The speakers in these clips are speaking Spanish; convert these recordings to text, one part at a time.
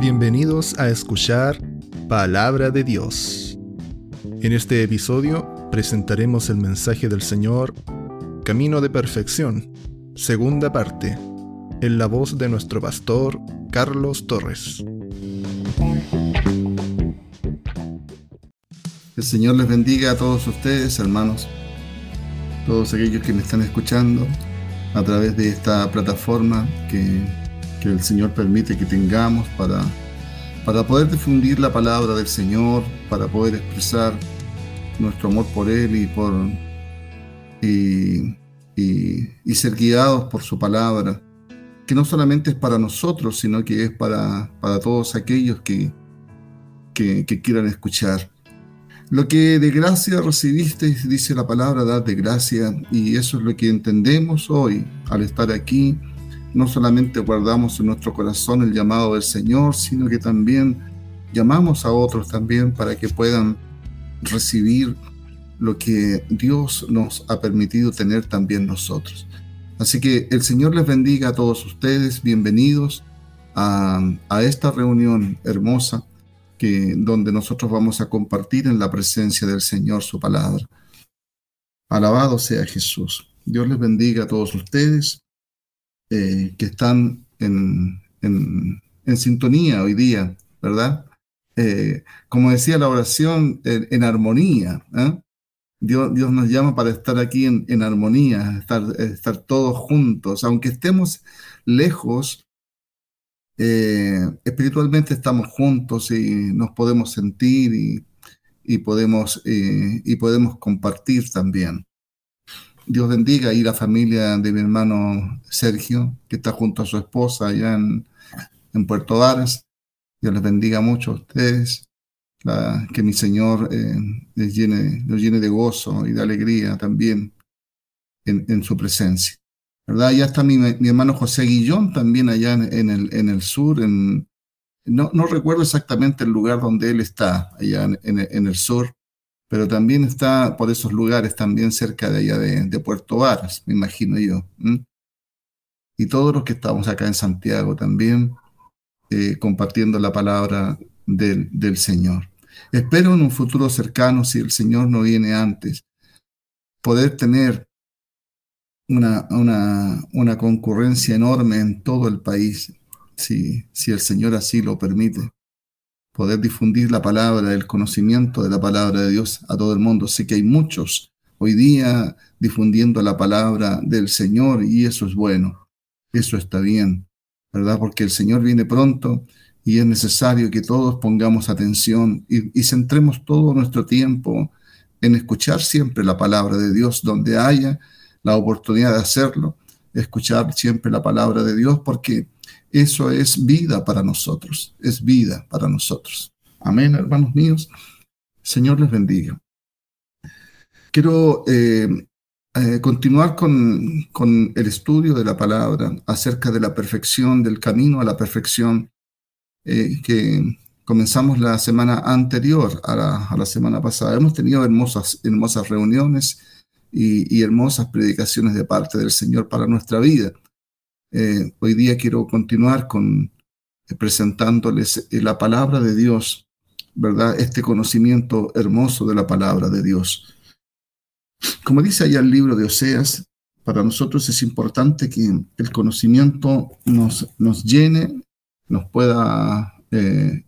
Bienvenidos a escuchar Palabra de Dios. En este episodio presentaremos el mensaje del Señor, Camino de Perfección, segunda parte, en la voz de nuestro pastor Carlos Torres. El Señor les bendiga a todos ustedes, hermanos, todos aquellos que me están escuchando a través de esta plataforma que, el Señor permite que tengamos para, para poder difundir la palabra del Señor, para poder expresar nuestro amor por Él y por y, y, ser guiados por su palabra, que no solamente es para nosotros, sino que es para, para todos aquellos que, que, que quieran escuchar. Lo que de gracia recibiste, dice la palabra, dad de gracia, y eso es lo que entendemos hoy al estar aquí. No solamente guardamos en nuestro corazón el llamado del Señor, sino que también llamamos a otros también para que puedan recibir lo que Dios nos ha permitido tener también nosotros. Así que el Señor les bendiga a todos ustedes, bienvenidos a, esta reunión hermosa donde nosotros vamos a compartir en la presencia del Señor su palabra. Alabado sea Jesús. Dios les bendiga a todos ustedes eh, que están en, en, sintonía hoy día, ¿verdad? Eh, como decía la oración, en, armonía. ¿eh? Dios, Dios, nos llama para estar aquí en, en armonía, estar, estar todos juntos, aunque estemos lejos, espiritualmente estamos juntos y nos podemos sentir y, podemos, eh, y podemos compartir también. Dios bendiga y la familia de mi hermano Sergio, que está junto a su esposa allá en, Puerto Varas. Dios les bendiga mucho a ustedes. que mi Señor eh, les llene, los llene de gozo y de alegría también en su presencia. ¿verdad? Ya está mi, hermano José Guillón también allá en, el, en el sur, no, no, recuerdo exactamente el lugar donde él está, allá en, el sur, pero también está por esos lugares, también cerca de allá de, Puerto Varas, me imagino yo. Y todos los que estamos acá en Santiago también, eh, compartiendo la palabra del, del Señor. Espero en un futuro cercano, si el Señor no viene antes, poder tener una, una, una concurrencia enorme en todo el país, si, si el Señor así lo permite. Poder difundir la palabra, el conocimiento de la palabra de Dios a todo el mundo. Sé que hay muchos hoy día difundiendo la palabra del Señor y eso es bueno, eso está bien, ¿verdad? Porque el Señor viene pronto y es necesario que todos pongamos atención y, y centremos todo nuestro tiempo en escuchar siempre la palabra de Dios donde haya la oportunidad de hacerlo, escuchar siempre la palabra de Dios, porque eso es vida para nosotros, es vida para nosotros. Amén, hermanos míos. Señor les bendiga. Quiero eh, eh, continuar con, con, el estudio de la palabra acerca de la perfección, del camino a la perfección eh, que comenzamos la semana anterior a la, semana pasada. Hemos tenido hermosas, hermosas reuniones y, hermosas predicaciones de parte del Señor para nuestra vida. Eh, hoy día quiero continuar con eh, presentándoles eh, la palabra de Dios, ¿verdad? Este conocimiento hermoso de la palabra de Dios. Como dice allá el libro de Oseas, para nosotros es importante que el conocimiento nos, nos llene, nos pueda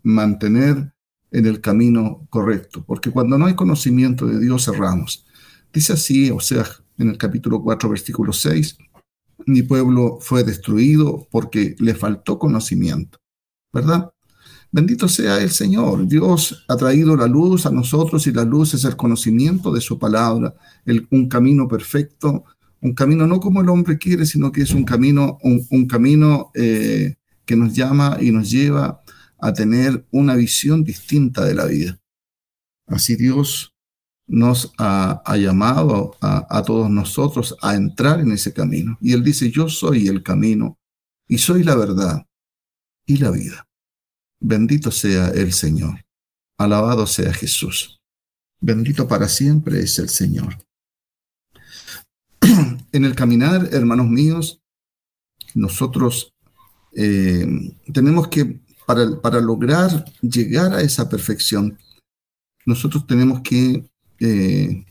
mantener en el camino correcto, porque cuando no hay conocimiento de Dios cerramos. Dice así, o sea, en el capítulo 4, versículo 6, mi pueblo fue destruido porque le faltó conocimiento, ¿verdad? Bendito sea el Señor. Dios ha traído la luz a nosotros y la luz es el conocimiento de su palabra, un camino perfecto, un camino no como el hombre quiere, sino que es un camino, un, camino eh, que nos llama y nos lleva a tener una visión distinta de la vida. Así Dios nos ha, llamado a, todos nosotros a entrar en ese camino. Y Él dice, yo soy el camino y soy la verdad y la vida. Bendito sea el Señor. Alabado sea Jesús. Bendito para siempre es el Señor. en el caminar, hermanos míos, nosotros eh, tenemos que para, para lograr llegar a esa perfección, nosotros tenemos que eh,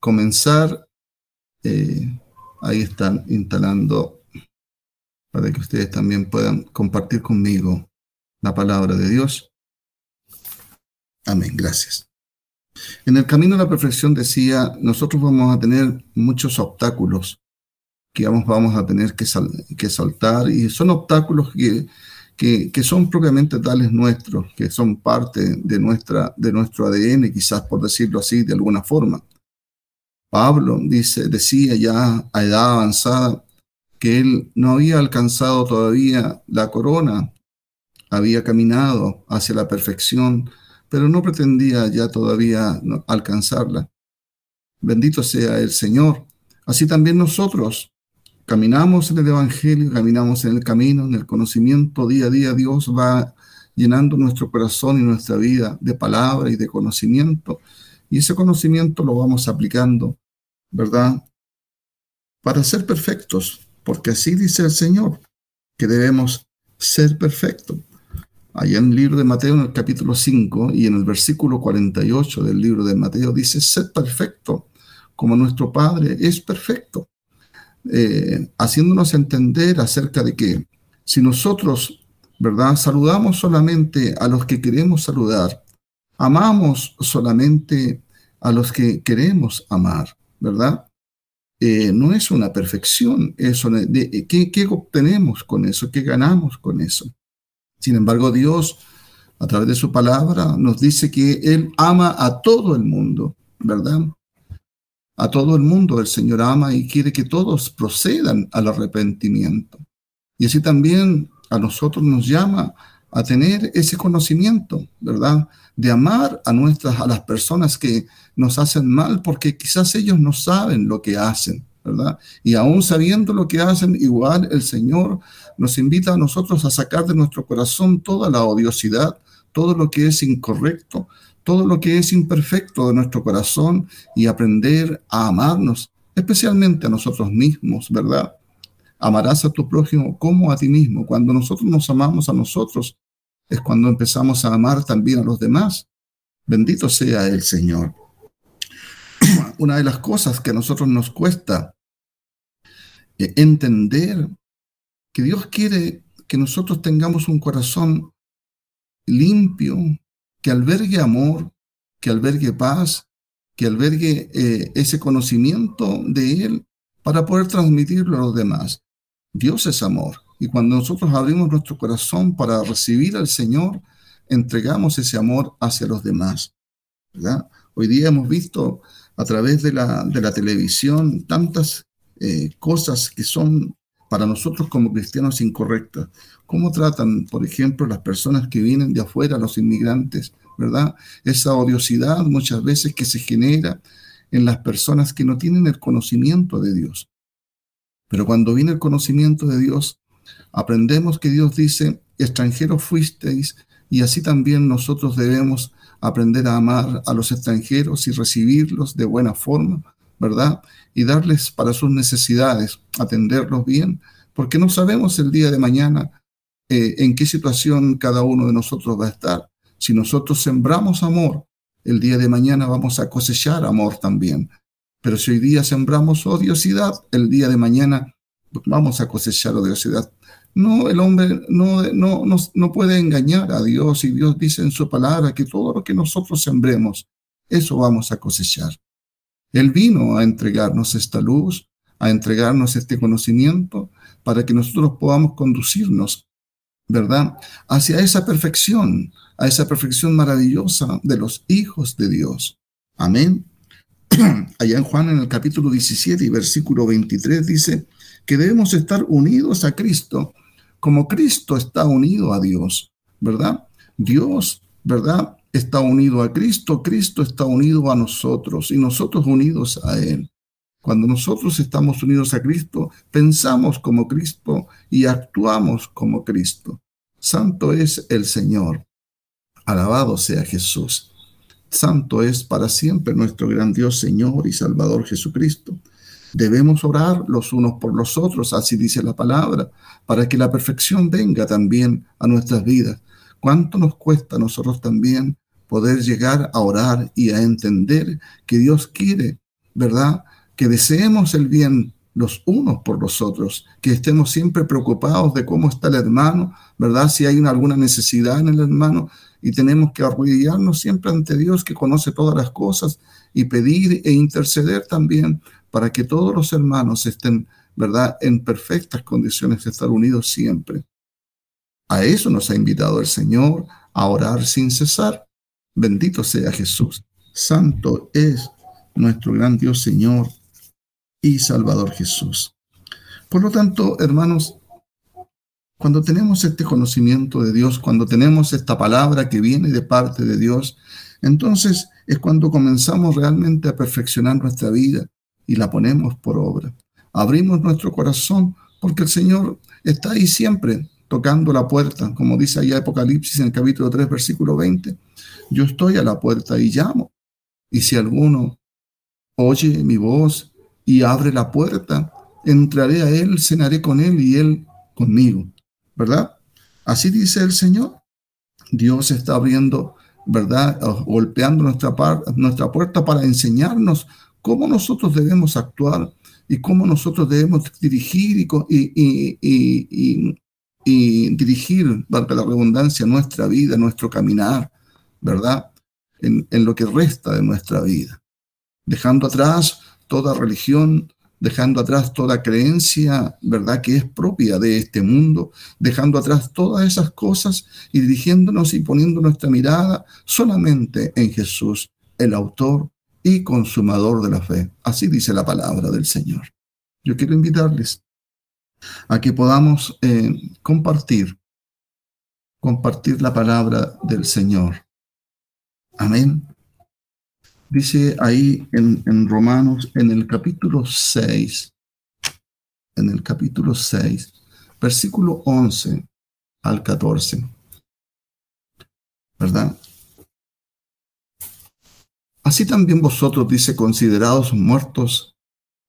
comenzar, eh, ahí están instalando, para que ustedes también puedan compartir conmigo la palabra de Dios. Amén, gracias. En el camino a la perfección decía, nosotros vamos a tener muchos obstáculos que vamos, vamos a tener que, que saltar y son obstáculos que que, son propiamente tales nuestros, que son parte de, nuestra, de nuestro ADN, quizás por decirlo así de alguna forma. Pablo dice, decía ya a edad avanzada que él no había alcanzado todavía la corona, había caminado hacia la perfección, pero no pretendía ya todavía alcanzarla. Bendito sea el Señor. Así también nosotros caminamos en el Evangelio, caminamos en el camino, en el conocimiento, día a día Dios va llenando nuestro corazón y nuestra vida de palabra y de conocimiento. Y ese conocimiento lo vamos aplicando, ¿verdad? Para ser perfectos, porque así dice el Señor, que debemos ser perfectos. Allá en el libro de Mateo, en el capítulo 5 y en el versículo 48 del libro de Mateo, dice, ser perfecto, como nuestro Padre es perfecto. Eh, haciéndonos entender acerca de que si nosotros, ¿verdad? Saludamos solamente a los que queremos saludar, amamos solamente a los que queremos amar, ¿verdad? Eh, no es una perfección eso. De, ¿qué, ¿Qué obtenemos con eso? ¿Qué ganamos con eso? Sin embargo, Dios, a través de su palabra, nos dice que Él ama a todo el mundo, ¿verdad? A todo el mundo el Señor ama y quiere que todos procedan al arrepentimiento. Y así también a nosotros nos llama a tener ese conocimiento, ¿verdad? De amar a nuestras, a las personas que nos hacen mal, porque quizás ellos no saben lo que hacen, ¿verdad? Y aún sabiendo lo que hacen, igual el Señor nos invita a nosotros a sacar de nuestro corazón toda la odiosidad, todo lo que es incorrecto, todo lo que es imperfecto de nuestro corazón y aprender a amarnos, especialmente a nosotros mismos, ¿verdad? Amarás a tu prójimo como a ti mismo. Cuando nosotros nos amamos a nosotros, es cuando empezamos a amar también a los demás. Bendito sea el Señor. Una de las cosas que a nosotros nos cuesta eh, entender que Dios quiere que nosotros tengamos un corazón limpio, que albergue amor, que albergue paz, que albergue eh, ese conocimiento de Él para poder transmitirlo a los demás. Dios es amor. Y cuando nosotros abrimos nuestro corazón para recibir al Señor, entregamos ese amor hacia los demás. Hoy día hemos visto a través de la, de la televisión tantas eh, cosas que son para nosotros como cristianos incorrectas. ¿Cómo tratan, por ejemplo, las personas que vienen de afuera, los inmigrantes, verdad? Esa odiosidad muchas veces que se genera en las personas que no tienen el conocimiento de Dios. Pero cuando viene el conocimiento de Dios, aprendemos que Dios dice, extranjeros fuisteis, y así también nosotros debemos aprender a amar a los extranjeros y recibirlos de buena forma, ¿verdad? Y darles para sus necesidades, atenderlos bien, porque no sabemos el día de mañana eh, en qué situación cada uno de nosotros va a estar. Si nosotros sembramos amor, el día de mañana vamos a cosechar amor también. Pero si hoy día sembramos odiosidad, el día de mañana vamos a cosechar odiosidad. No, el hombre no, no, no, no puede engañar a Dios y Dios dice en su palabra que todo lo que nosotros sembremos, eso vamos a cosechar. Él vino a entregarnos esta luz, a entregarnos este conocimiento para que nosotros podamos conducirnos, ¿verdad?, hacia esa perfección, a esa perfección maravillosa de los hijos de Dios. Amén. Allá en Juan en el capítulo 17 y versículo 23 dice que debemos estar unidos a Cristo como Cristo está unido a Dios, ¿verdad? Dios, ¿verdad? Está unido a Cristo, Cristo está unido a nosotros y nosotros unidos a Él. Cuando nosotros estamos unidos a Cristo, pensamos como Cristo y actuamos como Cristo. Santo es el Señor. Alabado sea Jesús. Santo es para siempre nuestro gran Dios, Señor y Salvador Jesucristo. Debemos orar los unos por los otros, así dice la palabra, para que la perfección venga también a nuestras vidas ¿Cuánto nos cuesta a nosotros también poder llegar a orar y a entender que Dios quiere, ¿verdad? Que deseemos el bien los unos por los otros, que estemos siempre preocupados de cómo está el hermano, ¿verdad? Si hay alguna necesidad en el hermano y tenemos que arrodillarnos siempre ante Dios que conoce todas las cosas y pedir e interceder también para que todos los hermanos estén, ¿verdad?, en perfectas condiciones de estar unidos siempre. A eso nos ha invitado el Señor, a orar sin cesar. Bendito sea Jesús. Santo es nuestro gran Dios Señor y Salvador Jesús. Por lo tanto, hermanos, cuando tenemos este conocimiento de Dios, cuando tenemos esta palabra que viene de parte de Dios, entonces es cuando comenzamos realmente a perfeccionar nuestra vida y la ponemos por obra. Abrimos nuestro corazón porque el Señor está ahí siempre tocando la puerta, como dice ahí Apocalipsis en el capítulo 3, versículo 20. Yo estoy a la puerta y llamo. Y si alguno oye mi voz y abre la puerta, entraré a él, cenaré con él y él conmigo. ¿Verdad? Así dice el Señor. Dios está abriendo, ¿verdad? Golpeando nuestra, nuestra puerta para enseñarnos cómo nosotros debemos actuar y cómo nosotros debemos dirigir y, y, dirigir, valga la redundancia, nuestra vida, nuestro caminar, ¿verdad? En, en lo que resta de nuestra vida. Dejando atrás toda religión, dejando atrás toda creencia, ¿verdad?, que es propia de este mundo, dejando atrás todas esas cosas y dirigiéndonos y poniendo nuestra mirada solamente en Jesús, el autor y consumador de la fe. Así dice la palabra del Señor. Yo quiero invitarles a que podamos eh, compartir, compartir la palabra del Señor. Amén. Dice ahí en, Romanos, en el capítulo 6, en el capítulo 6, versículo 11 al 14. ¿Verdad? Así también vosotros, dice, considerados muertos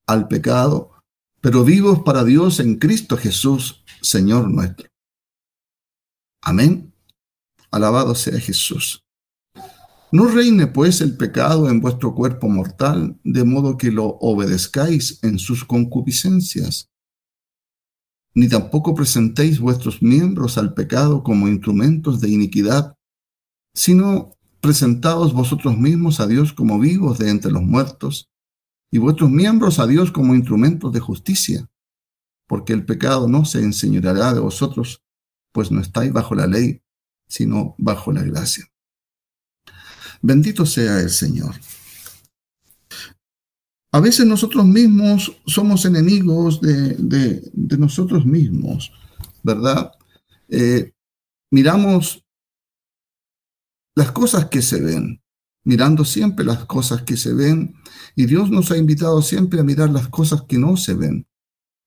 al pecado, pero vivos para Dios en Cristo Jesús, Señor nuestro. Amén. Alabado sea Jesús. No reine pues el pecado en vuestro cuerpo mortal, de modo que lo obedezcáis en sus concupiscencias. Ni tampoco presentéis vuestros miembros al pecado como instrumentos de iniquidad, sino presentaos vosotros mismos a Dios como vivos de entre los muertos, y vuestros miembros a Dios como instrumentos de justicia, porque el pecado no se enseñoreará de vosotros, pues no estáis bajo la ley, sino bajo la gracia. Bendito sea el Señor. A veces nosotros mismos somos enemigos de, nosotros mismos, ¿verdad? Eh, miramos las cosas que se ven, mirando siempre las cosas que se ven, y Dios nos ha invitado siempre a mirar las cosas que no se ven.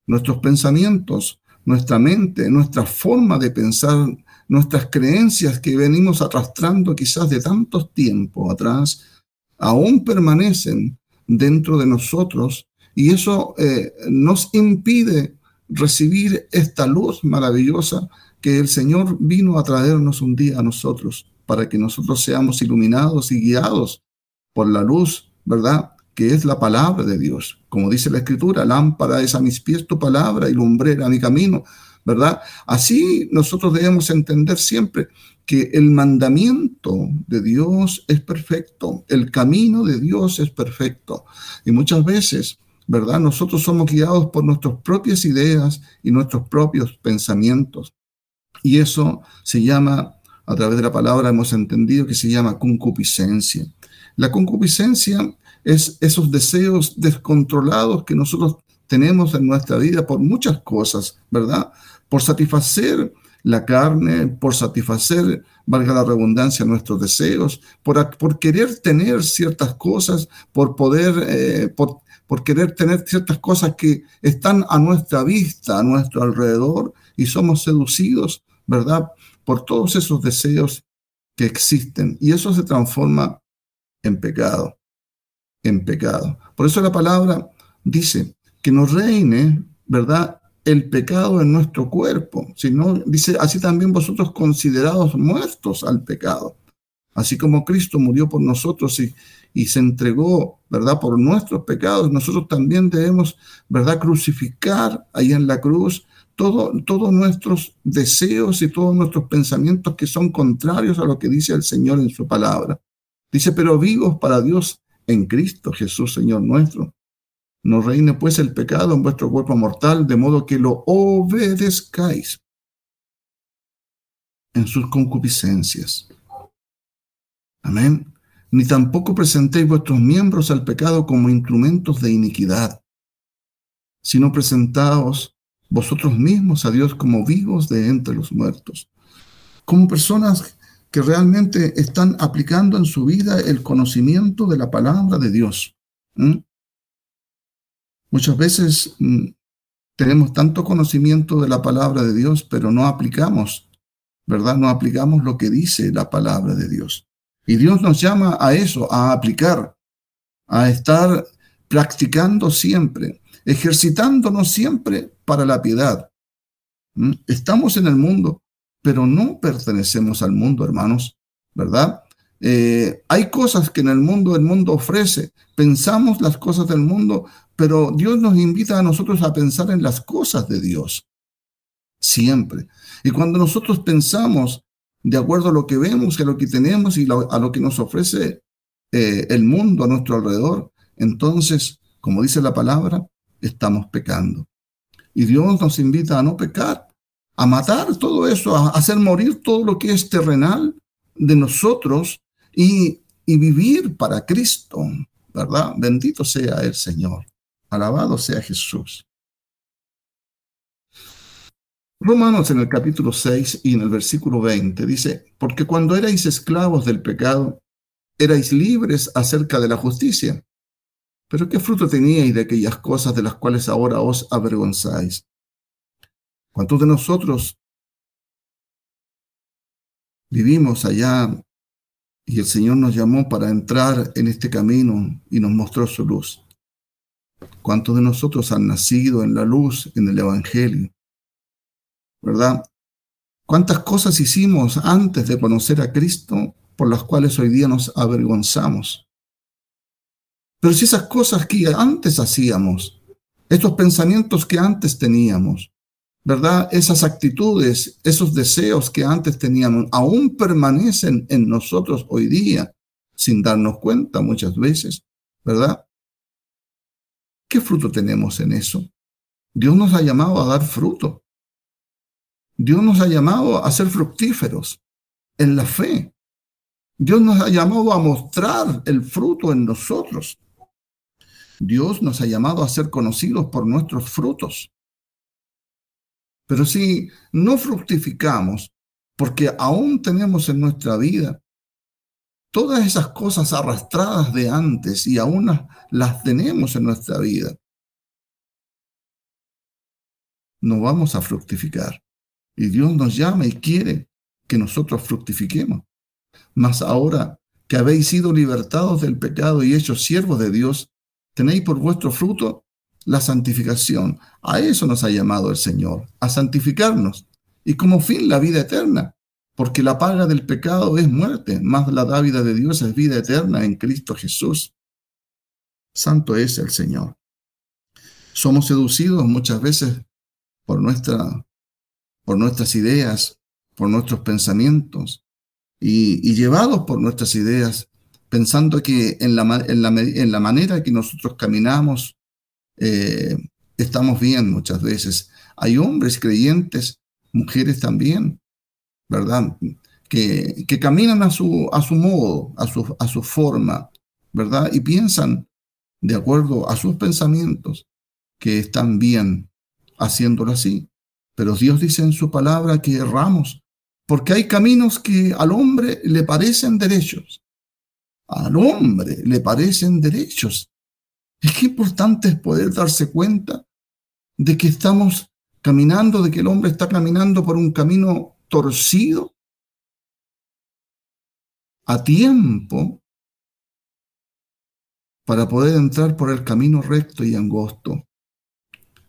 Nuestros pensamientos, nuestra mente, nuestra forma de pensar nuestras creencias que venimos arrastrando quizás de tantos tiempos atrás, aún permanecen dentro de nosotros y eso eh, nos impide recibir esta luz maravillosa que el Señor vino a traernos un día a nosotros, para que nosotros seamos iluminados y guiados por la luz, ¿verdad? Que es la palabra de Dios. Como dice la Escritura, lámpara es a mis pies tu palabra y lumbrera a mi camino. ¿verdad? Así nosotros debemos entender siempre que el mandamiento de Dios es perfecto, el camino de Dios es perfecto. Y muchas veces, ¿verdad? Nosotros somos guiados por nuestras propias ideas y nuestros propios pensamientos. Y eso se llama, a través de la palabra hemos entendido que se llama concupiscencia. La concupiscencia es esos deseos descontrolados que nosotros tenemos en nuestra vida por muchas cosas, ¿verdad? por satisfacer la carne, por satisfacer, valga la redundancia, nuestros deseos, por, por querer tener ciertas cosas, por poder, eh, por, por querer tener ciertas cosas que están a nuestra vista, a nuestro alrededor, y somos seducidos, ¿verdad? Por todos esos deseos que existen. Y eso se transforma en pecado, en pecado. Por eso la palabra dice que nos reine, ¿verdad? el pecado en nuestro cuerpo, sino dice, así también vosotros considerados muertos al pecado. Así como Cristo murió por nosotros y, y se entregó, ¿verdad?, por nuestros pecados, nosotros también debemos, ¿verdad?, crucificar ahí en la cruz todos nuestros deseos y todos nuestros pensamientos que son contrarios a lo que dice el Señor en su palabra. Dice, pero vivos para Dios en Cristo Jesús, Señor nuestro. No reine pues el pecado en vuestro cuerpo mortal, de modo que lo obedezcáis en sus concupiscencias. Amén. Ni tampoco presentéis vuestros miembros al pecado como instrumentos de iniquidad, sino presentaos vosotros mismos a Dios como vivos de entre los muertos, como personas que realmente están aplicando en su vida el conocimiento de la palabra de Dios. Muchas veces mm, tenemos tanto conocimiento de la palabra de Dios, pero no aplicamos, ¿verdad? No aplicamos lo que dice la palabra de Dios. Y Dios nos llama a eso, a aplicar, a estar practicando siempre, ejercitándonos siempre para la piedad. Estamos en el mundo, pero no pertenecemos al mundo, hermanos, ¿verdad? Eh, hay cosas que en el mundo el mundo ofrece. Pensamos las cosas del mundo, pero Dios nos invita a nosotros a pensar en las cosas de Dios. Siempre. Y cuando nosotros pensamos de acuerdo a lo que vemos, a lo que tenemos y a lo que nos ofrece eh, el mundo a nuestro alrededor, entonces, como dice la palabra, estamos pecando. Y Dios nos invita a no pecar, a matar todo eso, a hacer morir todo lo que es terrenal de nosotros y, vivir para Cristo, ¿verdad? Bendito sea el Señor. Alabado sea Jesús. Romanos en el capítulo 6 y en el versículo 20 dice, porque cuando erais esclavos del pecado, erais libres acerca de la justicia. Pero ¿qué fruto teníais de aquellas cosas de las cuales ahora os avergonzáis? ¿Cuántos de nosotros vivimos allá y el Señor nos llamó para entrar en este camino y nos mostró su luz? ¿Cuántos de nosotros han nacido en la luz, en el Evangelio? ¿Verdad? ¿Cuántas cosas hicimos antes de conocer a Cristo por las cuales hoy día nos avergonzamos? Pero si esas cosas que antes hacíamos, estos pensamientos que antes teníamos, ¿verdad? Esas actitudes, esos deseos que antes teníamos, aún permanecen en nosotros hoy día, sin darnos cuenta muchas veces, ¿verdad? ¿Qué fruto tenemos en eso? Dios nos ha llamado a dar fruto. Dios nos ha llamado a ser fructíferos en la fe. Dios nos ha llamado a mostrar el fruto en nosotros. Dios nos ha llamado a ser conocidos por nuestros frutos. Pero si no fructificamos, porque aún tenemos en nuestra vida todas esas cosas arrastradas de antes y aún las tenemos en nuestra vida, no vamos a fructificar. Y Dios nos llama y quiere que nosotros fructifiquemos. Mas ahora que habéis sido libertados del pecado y hechos siervos de Dios, tenéis por vuestro fruto la santificación. A eso nos ha llamado el Señor, a santificarnos. Y como fin la vida eterna, porque la paga del pecado es muerte, más la dávida de Dios es vida eterna en Cristo Jesús. Santo es el Señor. Somos seducidos muchas veces por, nuestra, por nuestras ideas, por nuestros pensamientos, y, llevados por nuestras ideas pensando que en la, en la, en la manera que nosotros caminamos eh, estamos bien muchas veces. Hay hombres creyentes, mujeres también, ¿verdad? Que, que caminan a su, a su modo, a su, a su forma, ¿verdad? Y piensan de acuerdo a sus pensamientos que están bien haciéndolo así. Pero Dios dice en su palabra que erramos, porque hay caminos que al hombre le parecen derechos, al hombre le parecen derechos. Es que importante es poder darse cuenta de que estamos caminando, de que el hombre está caminando por un camino torcido a tiempo para poder entrar por el camino recto y angosto.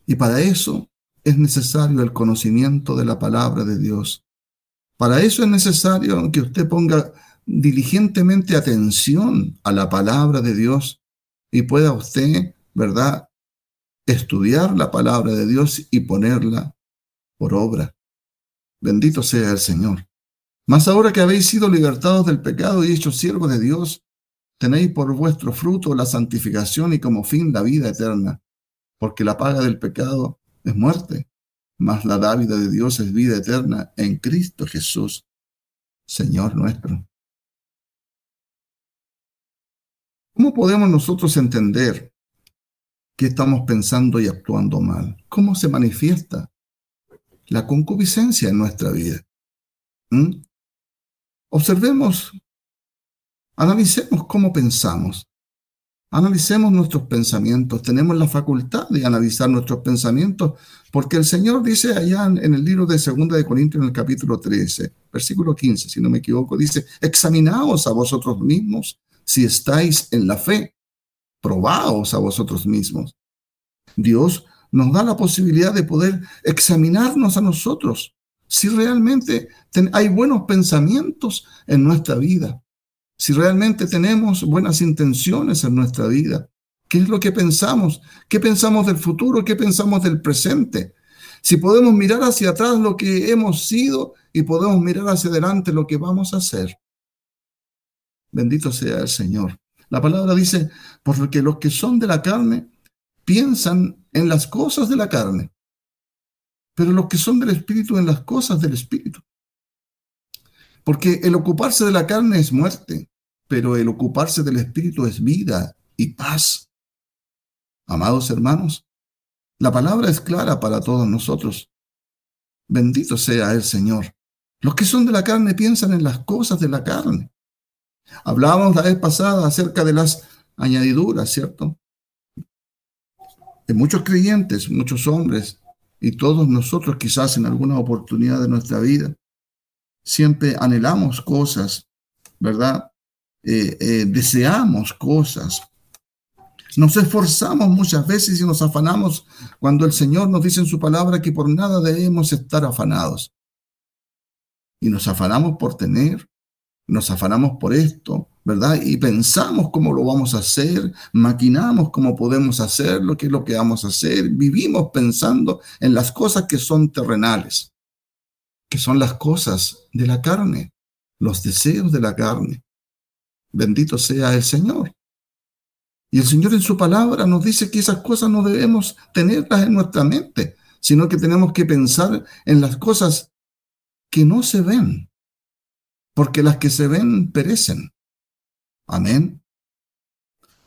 Y para eso es necesario el conocimiento de la palabra de Dios. Para eso es necesario que usted ponga diligentemente atención a la palabra de Dios y pueda usted, ¿verdad?, estudiar la palabra de Dios y ponerla por obra. Bendito sea el Señor. Mas ahora que habéis sido libertados del pecado y hechos siervos de Dios, tenéis por vuestro fruto la santificación y como fin la vida eterna, porque la paga del pecado es muerte, mas la dávida de Dios es vida eterna en Cristo Jesús, Señor nuestro. ¿Cómo podemos nosotros entender que estamos pensando y actuando mal? ¿Cómo se manifiesta la concupiscencia en nuestra vida? ¿Mm? Observemos, analicemos cómo pensamos. Analicemos nuestros pensamientos. Tenemos la facultad de analizar nuestros pensamientos porque el Señor dice allá en el libro de Segunda de Corintios en el capítulo 13, versículo 15, si no me equivoco, dice, examinaos a vosotros mismos si estáis en la fe, probaos a vosotros mismos. Dios nos da la posibilidad de poder examinarnos a nosotros si realmente hay buenos pensamientos en nuestra vida, si realmente tenemos buenas intenciones en nuestra vida. ¿Qué es lo que pensamos? ¿Qué pensamos del futuro? ¿Qué pensamos del presente? Si podemos mirar hacia atrás lo que hemos sido y podemos mirar hacia adelante lo que vamos a hacer. Bendito sea el Señor. La palabra dice, porque los que son de la carne piensan en las cosas de la carne, pero los que son del Espíritu en las cosas del Espíritu. Porque el ocuparse de la carne es muerte, pero el ocuparse del Espíritu es vida y paz. Amados hermanos, la palabra es clara para todos nosotros. Bendito sea el Señor. Los que son de la carne piensan en las cosas de la carne, Hablábamos la vez pasada acerca de las añadiduras, ¿cierto? De muchos creyentes, muchos hombres y todos nosotros quizás en alguna oportunidad de nuestra vida, siempre anhelamos cosas, ¿verdad? Eh, eh, deseamos cosas. Nos esforzamos muchas veces y nos afanamos cuando el Señor nos dice en su palabra que por nada debemos estar afanados. Y nos afanamos por tener, nos afanamos por esto, ¿verdad? Y pensamos cómo lo vamos a hacer, maquinamos cómo podemos hacerlo, qué es lo que vamos a hacer, vivimos pensando en las cosas que son terrenales, que son las cosas de la carne, los deseos de la carne. Bendito sea el Señor. Y el Señor en su palabra nos dice que esas cosas no debemos tenerlas en nuestra mente, sino que tenemos que pensar en las cosas que no se ven, porque las que se ven perecen. Amén.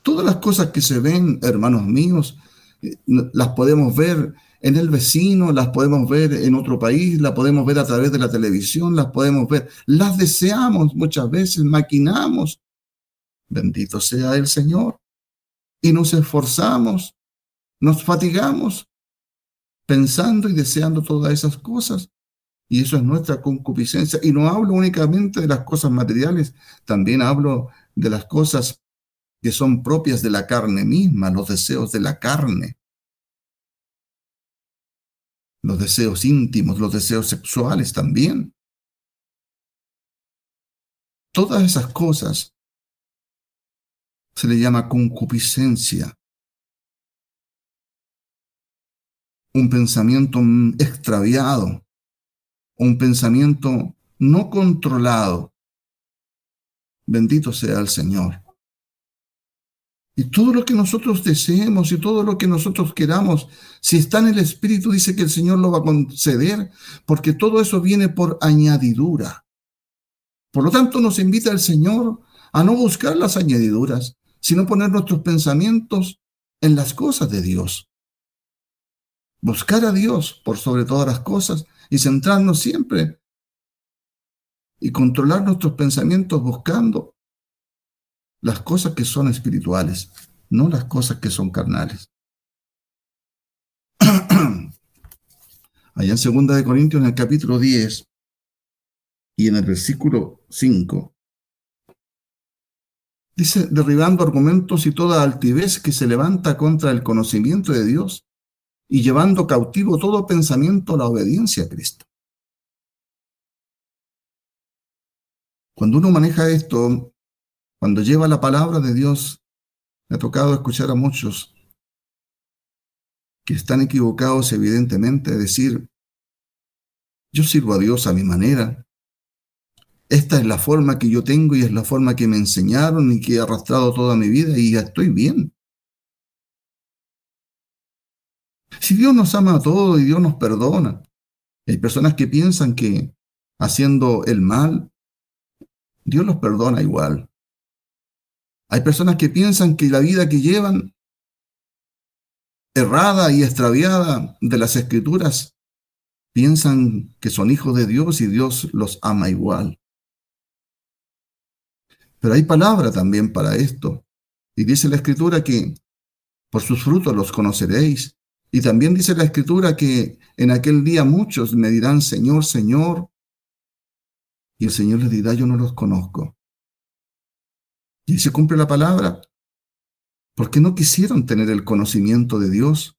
Todas las cosas que se ven, hermanos míos, eh, las podemos ver en el vecino, las podemos ver en otro país, las podemos ver a través de la televisión, las podemos ver, las deseamos muchas veces, maquinamos. Bendito sea el Señor. Y nos esforzamos, nos fatigamos pensando y deseando todas esas cosas. Y eso es nuestra concupiscencia. Y no hablo únicamente de las cosas materiales, también hablo de las cosas que son propias de la carne misma, los deseos de la carne. Los deseos íntimos, los deseos sexuales también. Todas esas cosas se le llama concupiscencia. Un pensamiento extraviado un pensamiento no controlado. Bendito sea el Señor. Y todo lo que nosotros deseemos y todo lo que nosotros queramos, si está en el Espíritu, dice que el Señor lo va a conceder, porque todo eso viene por añadidura. Por lo tanto, nos invita el Señor a no buscar las añadiduras, sino poner nuestros pensamientos en las cosas de Dios. Buscar a Dios por sobre todas las cosas y centrarnos siempre y controlar nuestros pensamientos buscando las cosas que son espirituales, no las cosas que son carnales. Allá en 2 de Corintios, en el capítulo 10 y en el versículo 5, dice, derribando argumentos y toda altivez que se levanta contra el conocimiento de Dios y llevando cautivo todo pensamiento a la obediencia a Cristo. Cuando uno maneja esto, cuando lleva la palabra de Dios, me ha tocado escuchar a muchos que están equivocados evidentemente, decir, yo sirvo a Dios a mi manera, esta es la forma que yo tengo y es la forma que me enseñaron y que he arrastrado toda mi vida y ya estoy bien. Si Dios nos ama a todos y Dios nos perdona, hay personas que piensan que haciendo el mal Dios los perdona igual. Hay personas que piensan que la vida que llevan, errada y extraviada de las escrituras, piensan que son hijos de Dios y Dios los ama igual. Pero hay palabra también para esto. Y dice la escritura que por sus frutos los conoceréis. Y también dice la escritura que en aquel día muchos me dirán, Señor, Señor, y el Señor les dirá, yo no los conozco. Y se cumple la palabra. Porque no quisieron tener el conocimiento de Dios.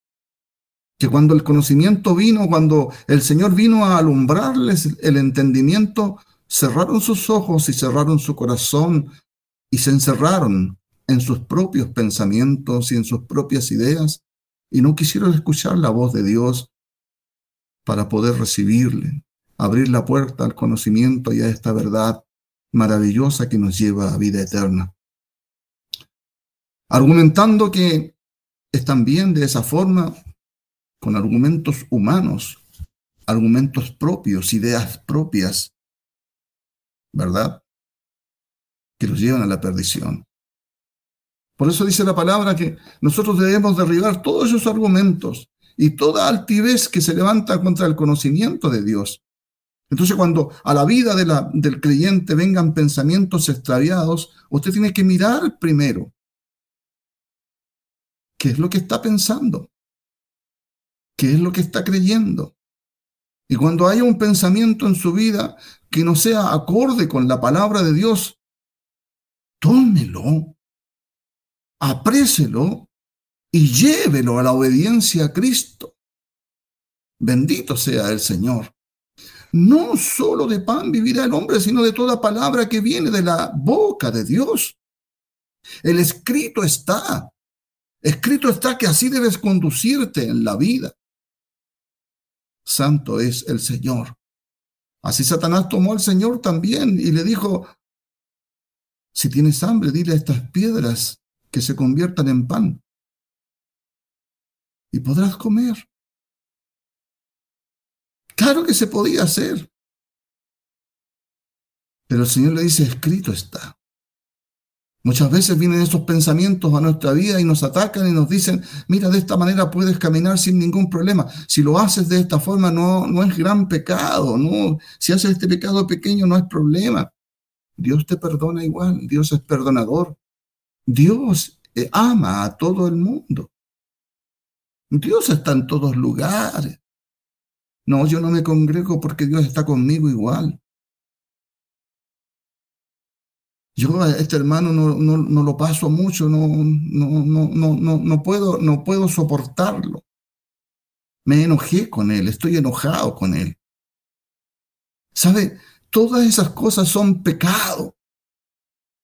Que cuando el conocimiento vino, cuando el Señor vino a alumbrarles el entendimiento, cerraron sus ojos y cerraron su corazón y se encerraron en sus propios pensamientos y en sus propias ideas y no quisieron escuchar la voz de Dios para poder recibirle abrir la puerta al conocimiento y a esta verdad maravillosa que nos lleva a vida eterna. Argumentando que están bien de esa forma, con argumentos humanos, argumentos propios, ideas propias, ¿verdad? Que los llevan a la perdición. Por eso dice la palabra que nosotros debemos derribar todos esos argumentos y toda altivez que se levanta contra el conocimiento de Dios entonces, cuando a la vida del creyente vengan pensamientos extraviados, usted tiene que mirar primero qué es lo que está pensando, qué es lo que está creyendo. Y cuando haya un pensamiento en su vida que no sea acorde con la palabra de Dios, tómelo, aprécelo y llévelo a la obediencia a Cristo. Bendito sea el Señor. No solo de pan vivirá el hombre, sino de toda palabra que viene de la boca de Dios. El escrito está. Escrito está que así debes conducirte en la vida. Santo es el Señor. Así Satanás tomó al Señor también y le dijo, si tienes hambre, dile a estas piedras que se conviertan en pan y podrás comer. Claro que se podía hacer. Pero el Señor le dice, escrito está. Muchas veces vienen esos pensamientos a nuestra vida y nos atacan y nos dicen, mira, de esta manera puedes caminar sin ningún problema. Si lo haces de esta forma no, no es gran pecado, no. Si haces este pecado pequeño no es problema. Dios te perdona igual, Dios es perdonador. Dios eh, ama a todo el mundo. Dios está en todos lugares. No, yo no me congrego porque Dios está conmigo igual. Yo a este hermano no, no, lo paso mucho, no, no, no, no, no, puedo, no puedo soportarlo. Me enojé con él, estoy enojado con él. ¿Sabe? Todas esas cosas son pecado.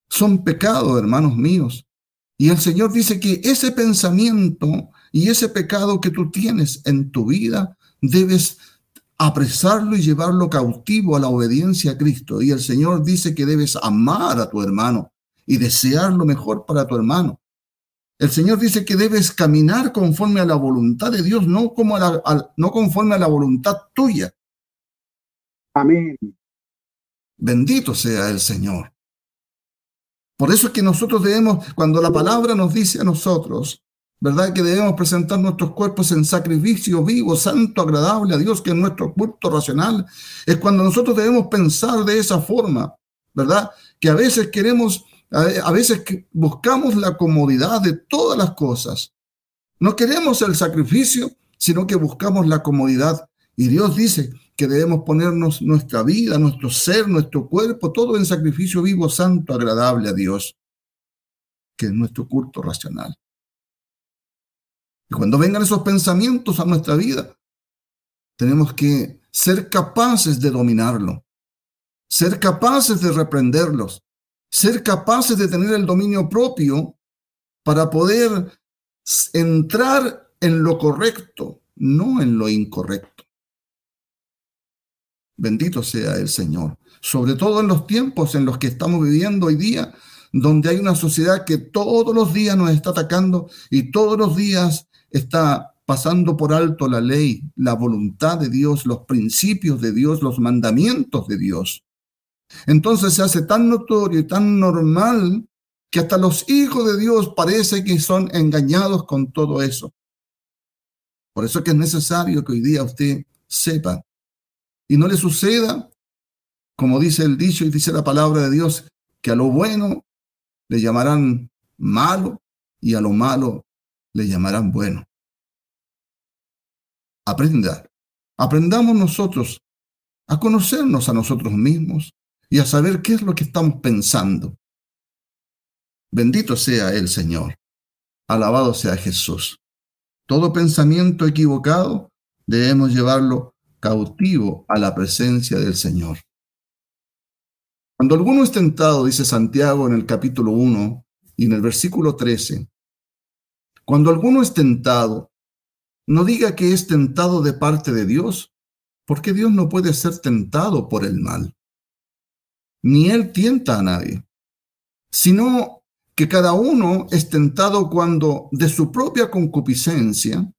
Son pecado, hermanos míos. Y el Señor dice que ese pensamiento y ese pecado que tú tienes en tu vida debes apresarlo y llevarlo cautivo a la obediencia a Cristo. Y el Señor dice que debes amar a tu hermano y desear lo mejor para tu hermano. El Señor dice que debes caminar conforme a la voluntad de Dios, no, como no conforme a la voluntad tuya. Amén. Bendito sea el Señor. Por eso es que nosotros debemos, cuando la palabra nos dice a nosotros, ¿verdad? Que debemos presentar nuestros cuerpos en sacrificio vivo, santo, agradable a Dios, que es nuestro culto racional. Es cuando nosotros debemos pensar de esa forma, ¿verdad? Que a veces queremos, a veces buscamos la comodidad de todas las cosas. No queremos el sacrificio, sino que buscamos la comodidad. Y Dios dice que debemos ponernos nuestra vida, nuestro ser, nuestro cuerpo, todo en sacrificio vivo, santo, agradable a Dios, que es nuestro culto racional Y cuando vengan esos pensamientos a nuestra vida, tenemos que ser capaces de dominarlo, ser capaces de reprenderlos, ser capaces de tener el dominio propio para poder entrar en lo correcto, no en lo incorrecto. Bendito sea el Señor, sobre todo en los tiempos en los que estamos viviendo hoy día, donde hay una sociedad que todos los días nos está atacando y todos los días está pasando por alto la ley, la voluntad de Dios, los principios de Dios, los mandamientos de Dios. Entonces se hace tan notorio y tan normal que hasta los hijos de Dios parece que son engañados con todo eso. Por eso es que es necesario que hoy día usted sepa y no le suceda, como dice el dicho y dice la palabra de Dios, que a lo bueno le llamarán malo y a lo malo le llamarán bueno. Aprenda, aprendamos nosotros a conocernos a nosotros mismos y a saber qué es lo que estamos pensando. Bendito sea el Señor. Alabado sea Jesús. Todo pensamiento equivocado debemos llevarlo cautivo a la presencia del Señor. Cuando alguno es tentado, dice Santiago en el capítulo 1 y en el versículo 13, cuando alguno es tentado, no diga que es tentado de parte de Dios, porque Dios no puede ser tentado por el mal. Ni Él tienta a nadie, sino que cada uno es tentado cuando de su propia concupiscencia,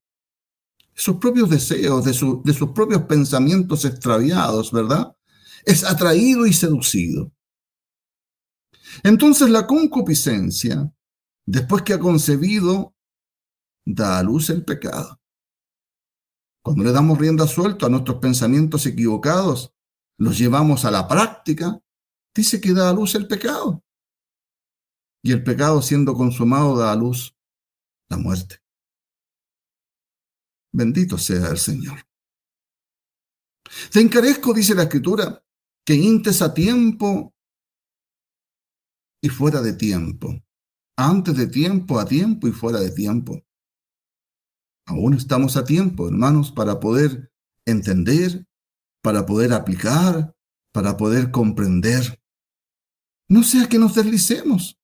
sus propios deseos, de, de sus propios pensamientos extraviados, ¿verdad? Es atraído y seducido. Entonces la concupiscencia, después que ha concebido, da a luz el pecado. Cuando le damos rienda suelta a nuestros pensamientos equivocados, los llevamos a la práctica, dice que da a luz el pecado. Y el pecado siendo consumado da a luz la muerte. Bendito sea el Señor. Te encarezco, dice la Escritura, que intes a tiempo y fuera de tiempo. Antes de tiempo, a tiempo y fuera de tiempo. Aún estamos a tiempo, hermanos, para poder entender, para poder aplicar, para poder comprender. No sea que nos deslicemos.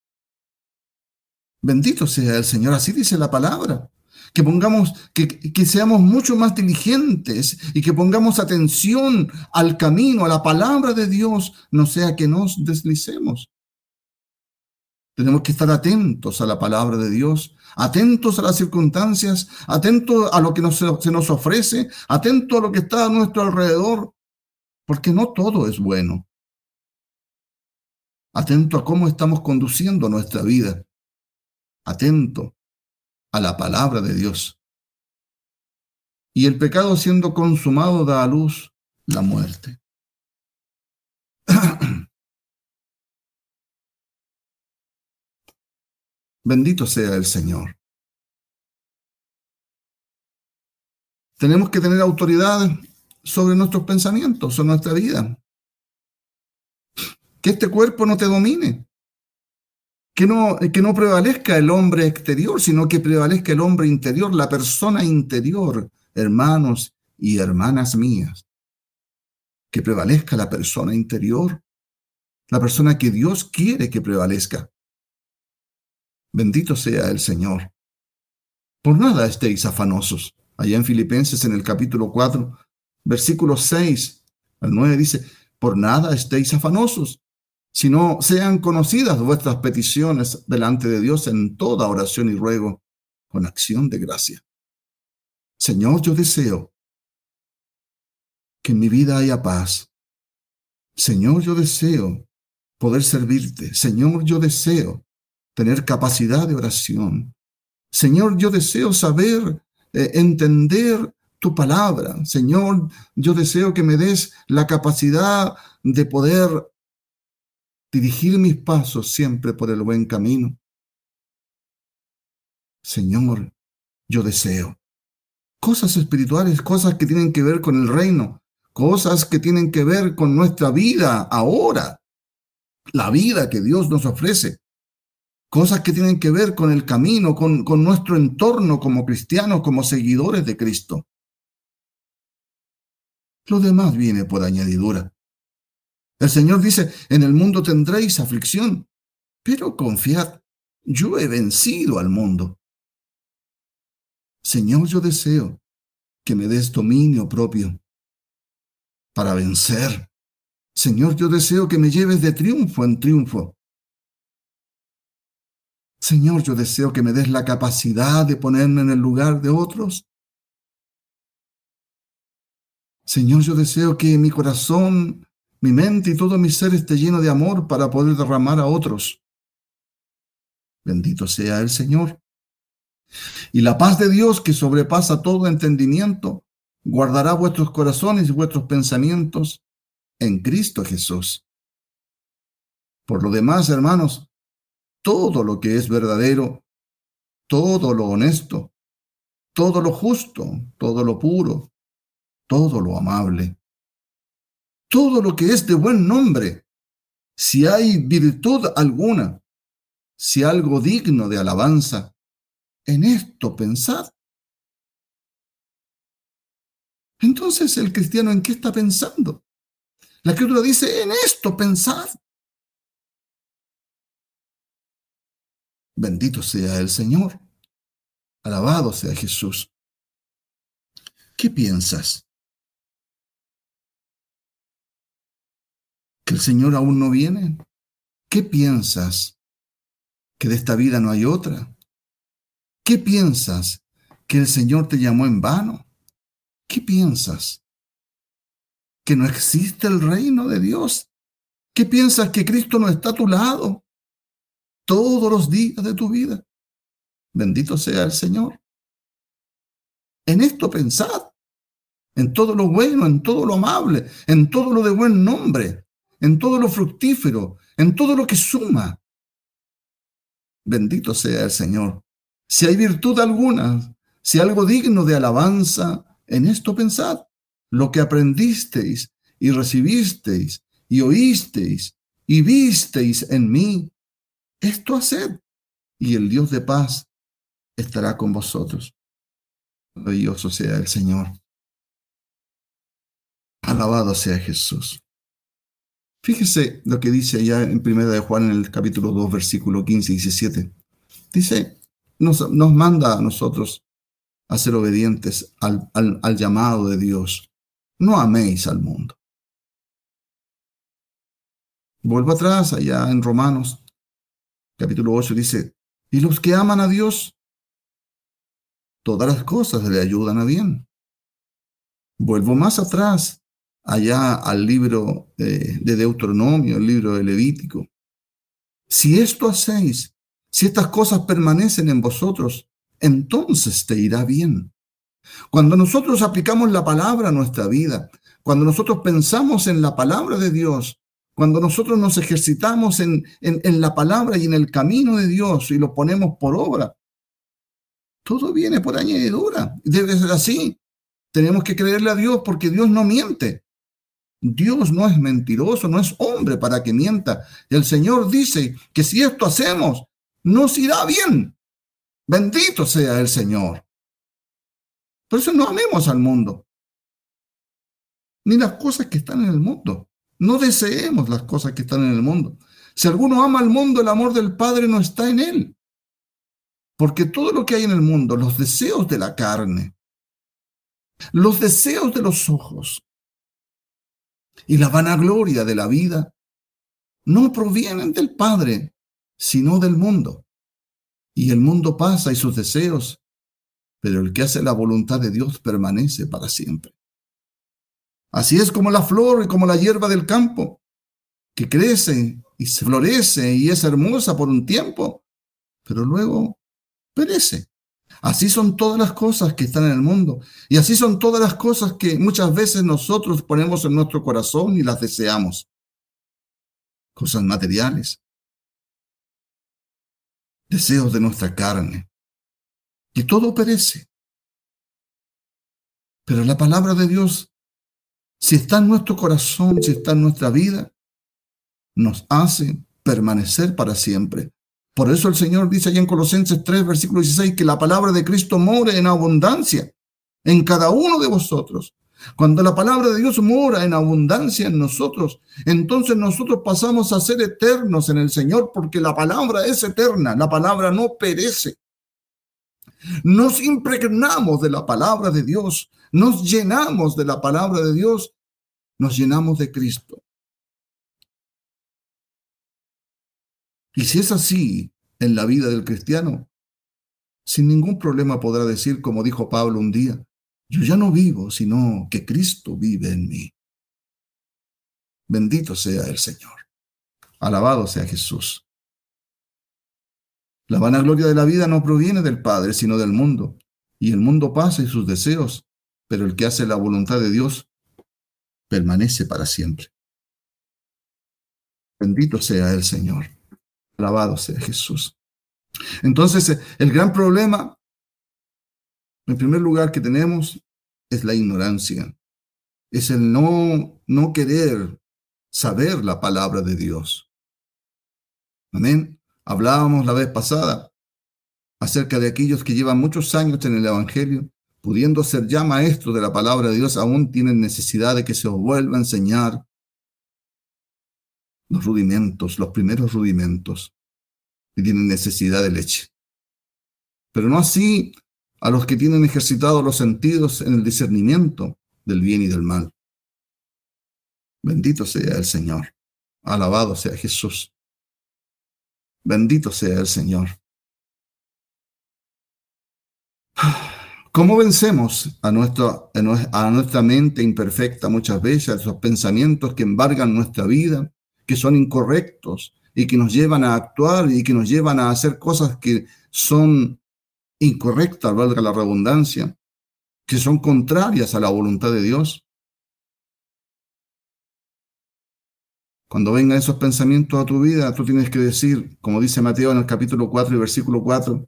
Bendito sea el Señor, así dice la palabra. Que pongamos, que, que seamos mucho más diligentes y que pongamos atención al camino, a la palabra de Dios, no sea que nos deslicemos. Tenemos que estar atentos a la palabra de Dios, atentos a las circunstancias, atentos a lo que se nos ofrece, atentos a lo que está a nuestro alrededor, porque no todo es bueno. Atento a cómo estamos conduciendo nuestra vida. Atento a la palabra de Dios. Y el pecado siendo consumado da a luz la muerte. Bendito sea el Señor. Tenemos que tener autoridad sobre nuestros pensamientos, sobre nuestra vida. Que este cuerpo no te domine. Que no, que no prevalezca el hombre exterior, sino que prevalezca el hombre interior, la persona interior, hermanos y hermanas mías. Que prevalezca la persona interior, la persona que Dios quiere que prevalezca. Bendito sea el Señor. Por nada estéis afanosos. Allá en Filipenses en el capítulo 4, versículo 6 al 9 dice, por nada estéis afanosos, sino sean conocidas vuestras peticiones delante de Dios en toda oración y ruego, con acción de gracia. Señor, yo deseo que en mi vida haya paz. Señor, yo deseo poder servirte. Señor, yo deseo tener capacidad de oración. Señor, yo deseo saber, eh, entender tu palabra. Señor, yo deseo que me des la capacidad de poder dirigir mis pasos siempre por el buen camino. Señor, yo deseo cosas espirituales, cosas que tienen que ver con el reino, cosas que tienen que ver con nuestra vida ahora, la vida que Dios nos ofrece. cosas que tienen que ver con el camino, con, con nuestro entorno como cristianos, como seguidores de Cristo. Lo demás viene por añadidura. El Señor dice, en el mundo tendréis aflicción, pero confiad, yo he vencido al mundo. Señor, yo deseo que me des dominio propio para vencer. Señor, yo deseo que me lleves de triunfo en triunfo. Señor, yo deseo que me des la capacidad de ponerme en el lugar de otros. Señor, yo deseo que mi corazón, mi mente y todo mi ser esté lleno de amor para poder derramar a otros. Bendito sea el Señor. Y la paz de Dios que sobrepasa todo entendimiento, guardará vuestros corazones y vuestros pensamientos en Cristo Jesús. Por lo demás, hermanos, todo lo que es verdadero, todo lo honesto, todo lo justo, todo lo puro, todo lo amable, todo lo que es de buen nombre, si hay virtud alguna, si algo digno de alabanza, en esto pensad. Entonces, ¿el cristiano en qué está pensando? La escritura dice, en esto pensad. Bendito sea el Señor. Alabado sea Jesús. ¿Qué piensas? ¿Que el Señor aún no viene? ¿Qué piensas? ¿Que de esta vida no hay otra? ¿Qué piensas? ¿Que el Señor te llamó en vano? ¿Qué piensas? ¿Que no existe el reino de Dios? ¿Qué piensas que Cristo no está a tu lado? todos los días de tu vida. Bendito sea el Señor. En esto pensad, en todo lo bueno, en todo lo amable, en todo lo de buen nombre, en todo lo fructífero, en todo lo que suma. Bendito sea el Señor. Si hay virtud alguna, si algo digno de alabanza, en esto pensad. Lo que aprendisteis y recibisteis y oísteis y visteis en mí, esto haced, y el Dios de paz estará con vosotros. Maravilloso sea el Señor. Alabado sea Jesús. Fíjese lo que dice allá en Primera de Juan en el capítulo 2, versículo 15 y 17. Dice, nos, nos manda a nosotros a ser obedientes al, al, al llamado de Dios. No améis al mundo. Vuelvo atrás allá en Romanos capítulo 8 dice, y los que aman a Dios, todas las cosas le ayudan a bien. Vuelvo más atrás, allá al libro de Deuteronomio, el libro de Levítico. Si esto hacéis, si estas cosas permanecen en vosotros, entonces te irá bien. Cuando nosotros aplicamos la palabra a nuestra vida, cuando nosotros pensamos en la palabra de Dios, cuando nosotros nos ejercitamos en, en, la palabra y en el camino de Dios y lo ponemos por obra, todo viene por añadidura. Debe ser así. Tenemos que creerle a Dios porque Dios no miente. Dios no es mentiroso, no es hombre para que mienta. El Señor dice que si esto hacemos, nos irá bien. Bendito sea el Señor. Por eso no amemos al mundo, ni las cosas que están en el mundo. No deseemos las cosas que están en el mundo. Si alguno ama al mundo, el amor del Padre no está en él. Porque todo lo que hay en el mundo, los deseos de la carne, los deseos de los ojos y la vanagloria de la vida, no provienen del Padre, sino del mundo. Y el mundo pasa y sus deseos, pero el que hace la voluntad de Dios permanece para siempre. Así es como la flor y como la hierba del campo, que crece y se florece y es hermosa por un tiempo, pero luego perece. Así son todas las cosas que están en el mundo. Y así son todas las cosas que muchas veces nosotros ponemos en nuestro corazón y las deseamos. Cosas materiales. Deseos de nuestra carne. Y todo perece. Pero la palabra de Dios si está en nuestro corazón, si está en nuestra vida, nos hace permanecer para siempre. Por eso el Señor dice allá en Colosenses 3, versículo 16, que la palabra de Cristo more en abundancia en cada uno de vosotros. Cuando la palabra de Dios mora en abundancia en nosotros, entonces nosotros pasamos a ser eternos en el Señor porque la palabra es eterna, la palabra no perece. Nos impregnamos de la palabra de Dios, nos llenamos de la palabra de Dios, nos llenamos de Cristo. Y si es así en la vida del cristiano, sin ningún problema podrá decir, como dijo Pablo un día, yo ya no vivo, sino que Cristo vive en mí. Bendito sea el Señor. Alabado sea Jesús. La vanagloria de la vida no proviene del Padre, sino del mundo. Y el mundo pasa y sus deseos, pero el que hace la voluntad de Dios permanece para siempre. Bendito sea el Señor. Alabado sea Jesús. Entonces, el gran problema, en primer lugar, que tenemos es la ignorancia. Es el no, no querer saber la palabra de Dios. Amén. Hablábamos la vez pasada acerca de aquellos que llevan muchos años en el Evangelio, pudiendo ser ya maestros de la palabra de Dios, aún tienen necesidad de que se os vuelva a enseñar los rudimentos, los primeros rudimentos, y tienen necesidad de leche. Pero no así a los que tienen ejercitados los sentidos en el discernimiento del bien y del mal. Bendito sea el Señor. Alabado sea Jesús. Bendito sea el Señor. ¿Cómo vencemos a nuestra, a nuestra mente imperfecta muchas veces, a esos pensamientos que embargan nuestra vida, que son incorrectos y que nos llevan a actuar y que nos llevan a hacer cosas que son incorrectas, valga la redundancia, que son contrarias a la voluntad de Dios? Cuando vengan esos pensamientos a tu vida, tú tienes que decir, como dice Mateo en el capítulo 4 y versículo 4,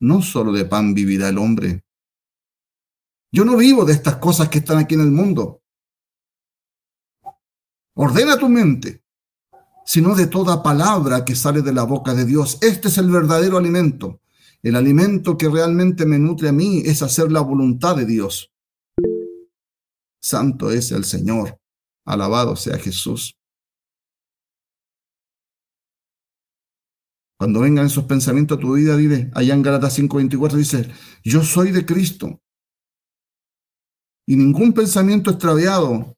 no solo de pan vivirá el hombre. Yo no vivo de estas cosas que están aquí en el mundo. Ordena tu mente, sino de toda palabra que sale de la boca de Dios. Este es el verdadero alimento. El alimento que realmente me nutre a mí es hacer la voluntad de Dios. Santo es el Señor. Alabado sea Jesús. Cuando vengan esos pensamientos a tu vida, dile, allá en Galatas 5:24 dice, yo soy de Cristo. Y ningún pensamiento extraviado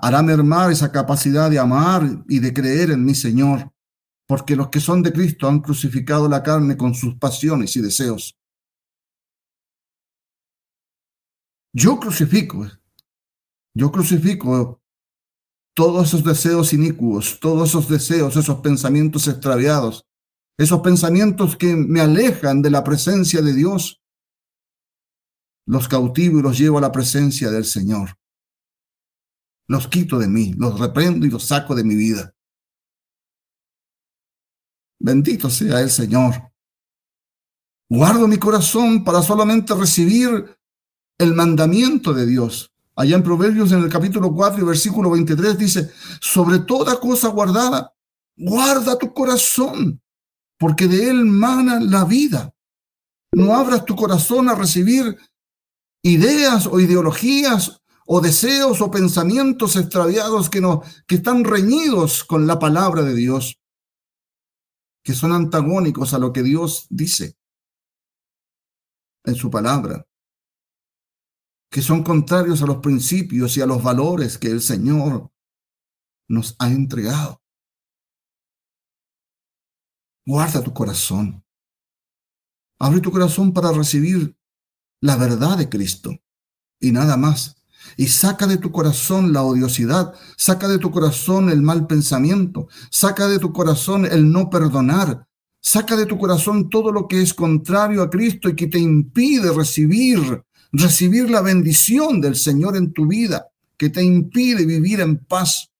hará mermar esa capacidad de amar y de creer en mi Señor, porque los que son de Cristo han crucificado la carne con sus pasiones y deseos. Yo crucifico, yo crucifico todos esos deseos inicuos, todos esos deseos, esos pensamientos extraviados, esos pensamientos que me alejan de la presencia de Dios, los cautivo y los llevo a la presencia del Señor. Los quito de mí, los reprendo y los saco de mi vida. Bendito sea el Señor. Guardo mi corazón para solamente recibir el mandamiento de Dios. Allá en Proverbios en el capítulo 4 y versículo 23 dice, sobre toda cosa guardada, guarda tu corazón, porque de él mana la vida. No abras tu corazón a recibir ideas o ideologías o deseos o pensamientos extraviados que, no, que están reñidos con la palabra de Dios, que son antagónicos a lo que Dios dice en su palabra, que son contrarios a los principios y a los valores que el Señor nos ha entregado. Guarda tu corazón. Abre tu corazón para recibir la verdad de Cristo y nada más y saca de tu corazón la odiosidad, saca de tu corazón el mal pensamiento, saca de tu corazón el no perdonar, saca de tu corazón todo lo que es contrario a Cristo y que te impide recibir, recibir la bendición del Señor en tu vida, que te impide vivir en paz.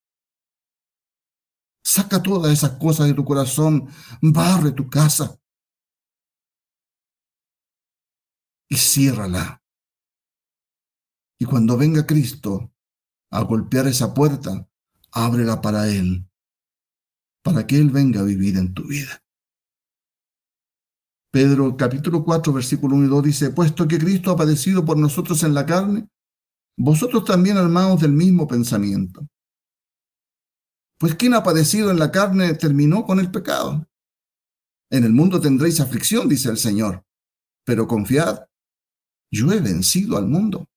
Saca todas esas cosas de tu corazón, barre tu casa y ciérrala. Y cuando venga Cristo a golpear esa puerta, ábrela para Él, para que Él venga a vivir en tu vida. Pedro capítulo 4, versículo 1 y 2 dice, puesto que Cristo ha padecido por nosotros en la carne, vosotros también armados del mismo pensamiento. Pues quien ha padecido en la carne terminó con el pecado. En el mundo tendréis aflicción, dice el Señor, pero confiad, yo he vencido al mundo.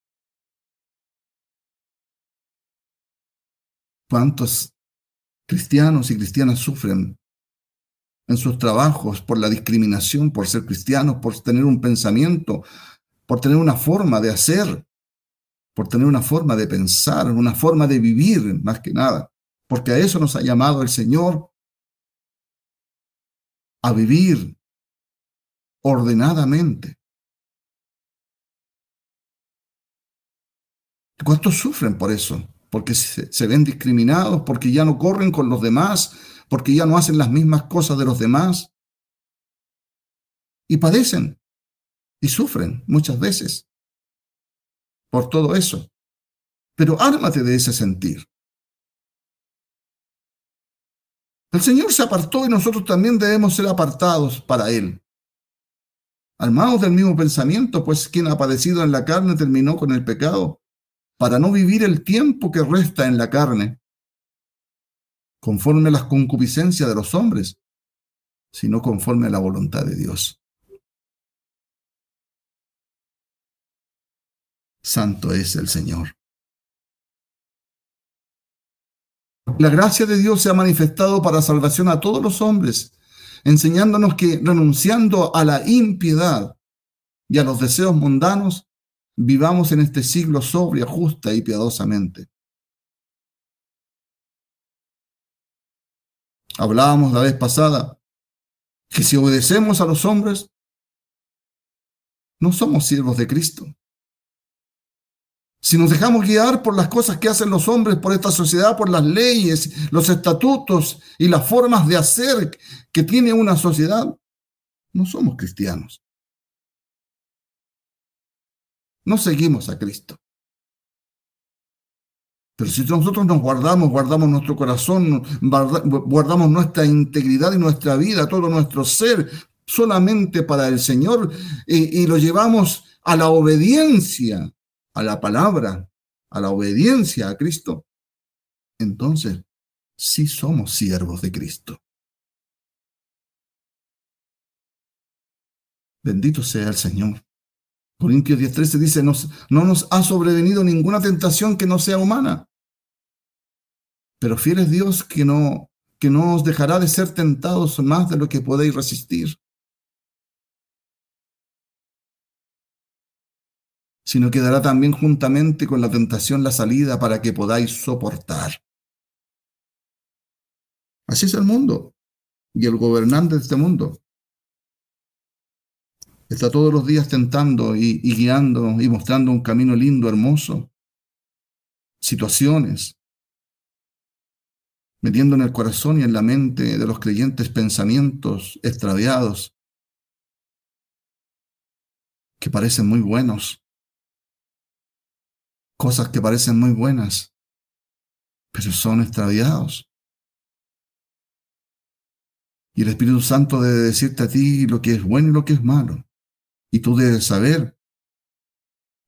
¿Cuántos cristianos y cristianas sufren en sus trabajos por la discriminación, por ser cristianos, por tener un pensamiento, por tener una forma de hacer, por tener una forma de pensar, una forma de vivir, más que nada, porque a eso nos ha llamado el Señor, a vivir ordenadamente. ¿Cuántos sufren por eso? Porque se, ven discriminados, porque ya no corren con los demás, porque ya no hacen las mismas cosas de los demás. Y padecen y sufren muchas veces por todo eso. Pero ármate de ese sentir. El Señor se apartó y nosotros también debemos ser apartados para Él. Armados del mismo pensamiento, pues quien ha padecido en la carne terminó con el pecado, para no vivir el tiempo que resta en la carne, conforme a las concupiscencias de los hombres, sino conforme a la voluntad de Dios. Santo es el Señor. La gracia de Dios se ha manifestado para salvación a todos los hombres, enseñándonos que renunciando a la impiedad y a los deseos mundanos, vivamos en este siglo sobria, justa y piadosamente. Hablábamos la vez pasada que si obedecemos a los hombres, no somos siervos de Cristo. Si nos dejamos guiar por las cosas que hacen los hombres, por esta sociedad, por las leyes, los estatutos y las formas de hacer que tiene una sociedad, no somos cristianos. No seguimos a Cristo. Pero si nosotros nos guardamos, guardamos nuestro corazón, guardamos nuestra integridad y nuestra vida, todo nuestro ser, solamente para el Señor, y, lo llevamos a la obediencia, a la palabra, a la obediencia a Cristo, entonces sí somos siervos de Cristo. Bendito sea el Señor. Corintios 10:13 dice, no nos ha sobrevenido ninguna tentación que no sea humana. Pero fiel es Dios que no, que no os dejará de ser tentados más de lo que podéis resistir. sino que dará también juntamente con la tentación la salida para que podáis soportar. Así es el mundo y el gobernante de este mundo está todos los días tentando y, guiando y mostrando un camino lindo, hermoso, situaciones, metiendo en el corazón y en la mente de los creyentes pensamientos extraviados. Que parecen muy buenos, cosas que parecen muy buenas, pero son extraviados. Y el Espíritu Santo debe decirte a ti lo que es bueno y lo que es malo. Y tú debes saber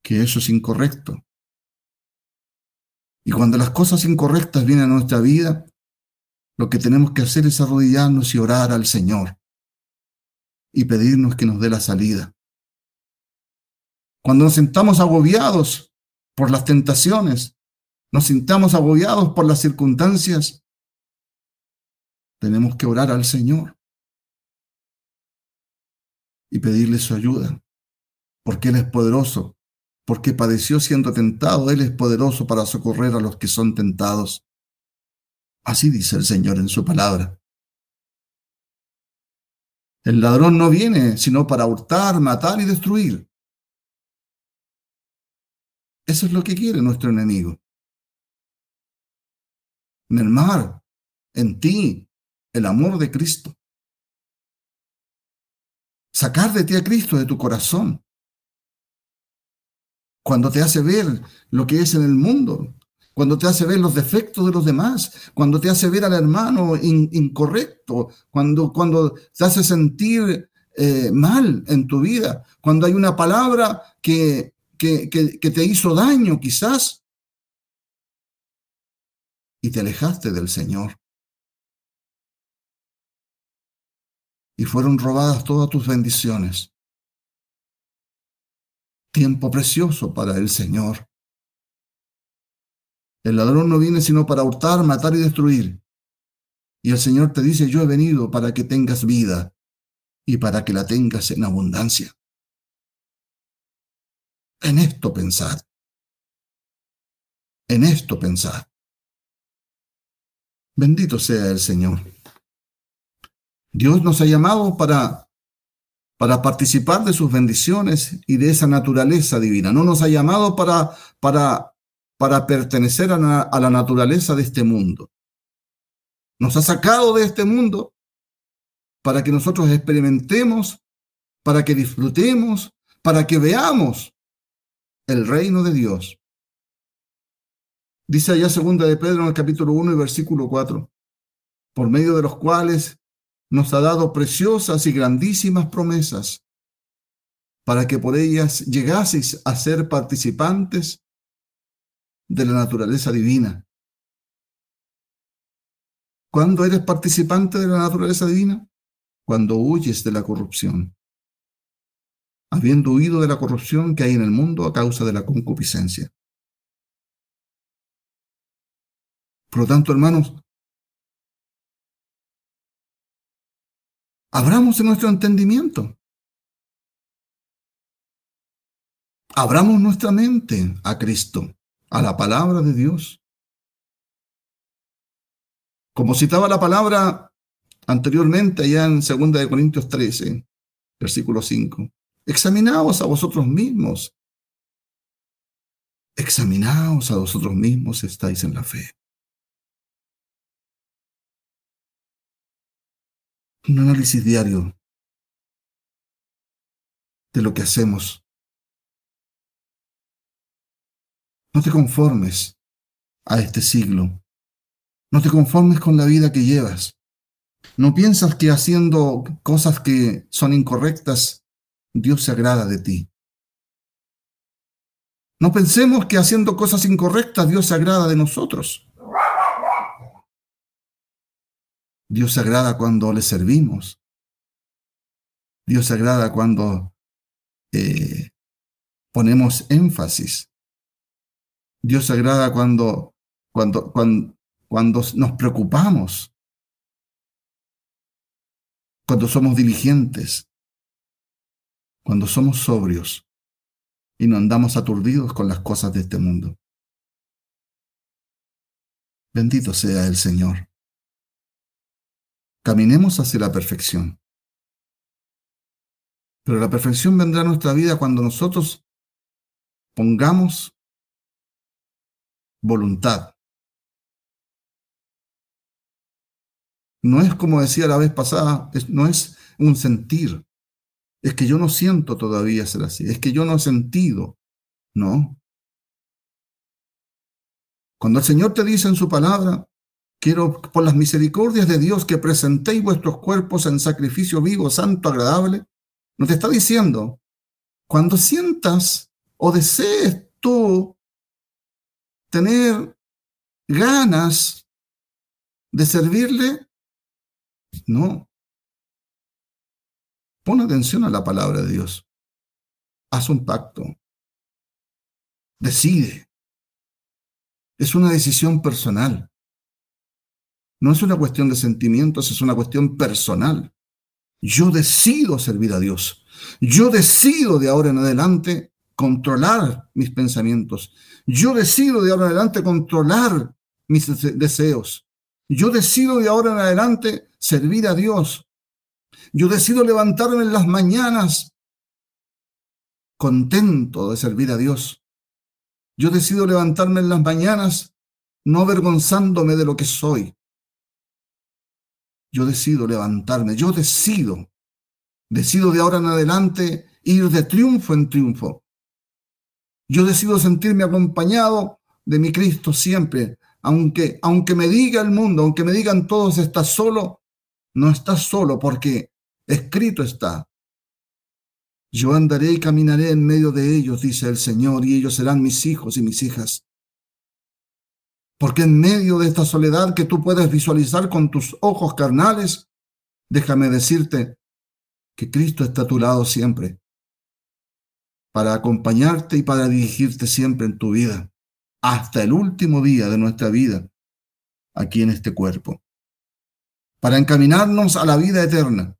que eso es incorrecto. Y cuando las cosas incorrectas vienen a nuestra vida, lo que tenemos que hacer es arrodillarnos y orar al Señor y pedirnos que nos dé la salida. Cuando nos sentamos agobiados por las tentaciones, nos sintamos agobiados por las circunstancias, tenemos que orar al Señor y pedirle su ayuda, porque Él es poderoso, porque padeció siendo tentado, Él es poderoso para socorrer a los que son tentados. Así dice el Señor en su palabra. El ladrón no viene sino para hurtar, matar y destruir. Eso es lo que quiere nuestro enemigo. Mermar en ti el amor de Cristo sacar de ti a Cristo de tu corazón. Cuando te hace ver lo que es en el mundo, cuando te hace ver los defectos de los demás, cuando te hace ver al hermano incorrecto, cuando, cuando te hace sentir eh, mal en tu vida, cuando hay una palabra que, que, que te hizo daño quizás y te alejaste del Señor. Y fueron robadas todas tus bendiciones. Tiempo precioso para el Señor. El ladrón no viene sino para hurtar, matar y destruir. Y el Señor te dice, yo he venido para que tengas vida y para que la tengas en abundancia. En esto pensad. En esto pensad. Bendito sea el Señor. Dios nos ha llamado para, para participar de sus bendiciones y de esa naturaleza divina. No nos ha llamado para, para, para pertenecer a, la naturaleza de este mundo. Nos ha sacado de este mundo para que nosotros experimentemos, para que disfrutemos, para que veamos el reino de Dios. Dice allá segunda de Pedro en el capítulo 1 y versículo 4, por medio de los cuales nos ha dado preciosas y grandísimas promesas, para que por ellas llegaseis a ser participantes de la naturaleza divina. ¿Cuándo eres participante de la naturaleza divina? Cuando huyes de la corrupción, habiendo huido de la corrupción que hay en el mundo a causa de la concupiscencia. Por lo tanto, hermanos, abramos en nuestro entendimiento. Abramos nuestra mente a Cristo, a la palabra de Dios. Como citaba la palabra anteriormente allá en 2 de Corintios 13, versículo 5. Examinaos a vosotros mismos. Examinaos a vosotros mismos si estáis en la fe. Un análisis diario de lo que hacemos. No te conformes a este siglo. No te conformes con la vida que llevas. No piensas que haciendo cosas que son incorrectas, Dios se agrada de ti. No pensemos que haciendo cosas incorrectas, Dios se agrada de nosotros. Dios se agrada cuando le servimos. Dios se agrada cuando eh, ponemos énfasis. Dios se agrada cuando, cuando, cuando, cuando nos preocupamos, cuando somos diligentes, cuando somos sobrios y no andamos aturdidos con las cosas de este mundo. Bendito sea el Señor. Caminemos hacia la perfección. Pero la perfección vendrá a nuestra vida cuando nosotros pongamos voluntad. No es como decía la vez pasada, no es un sentir. Es que yo no siento todavía ser así. Es que yo no he sentido. No. Cuando el Señor te dice en su palabra, Quiero, por las misericordias de Dios, que presentéis vuestros cuerpos en sacrificio vivo, santo, agradable. No te está diciendo, cuando sientas o desees tú tener ganas de servirle, no. Pon atención a la palabra de Dios. Haz un pacto. Decide. Es una decisión personal. No es una cuestión de sentimientos, es una cuestión personal. Yo decido servir a Dios. Yo decido de ahora en adelante controlar mis pensamientos. Yo decido de ahora en adelante controlar mis deseos. Yo decido de ahora en adelante servir a Dios. Yo decido levantarme en las mañanas contento de servir a Dios. Yo decido levantarme en las mañanas no avergonzándome de lo que soy. Yo decido levantarme, yo decido, decido de ahora en adelante ir de triunfo en triunfo. Yo decido sentirme acompañado de mi Cristo siempre, aunque, aunque me diga el mundo, aunque me digan todos estás solo, no estás solo porque escrito está, Yo andaré y caminaré en medio de ellos, dice el Señor, y ellos serán mis hijos y mis hijas. Porque en medio de esta soledad que tú puedes visualizar con tus ojos carnales, déjame decirte que Cristo está a tu lado siempre, para acompañarte y para dirigirte siempre en tu vida, hasta el último día de nuestra vida, aquí en este cuerpo, para encaminarnos a la vida eterna,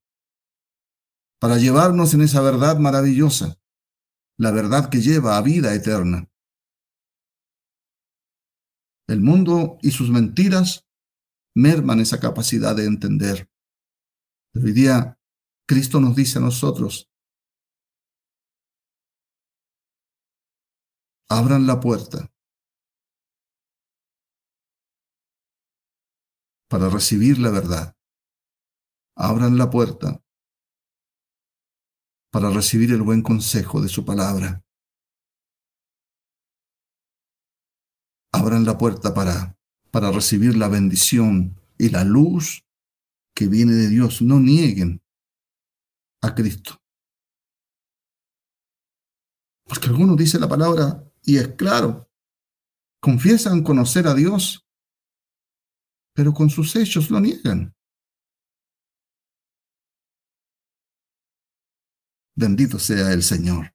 para llevarnos en esa verdad maravillosa, la verdad que lleva a vida eterna. El mundo y sus mentiras merman esa capacidad de entender. hoy día Cristo nos dice a nosotros, abran la puerta para recibir la verdad. Abran la puerta para recibir el buen consejo de su palabra. Abran la puerta para, para recibir la bendición y la luz que viene de Dios. No nieguen a Cristo. Porque algunos dicen la palabra y es claro, confiesan conocer a Dios, pero con sus hechos lo niegan. Bendito sea el Señor.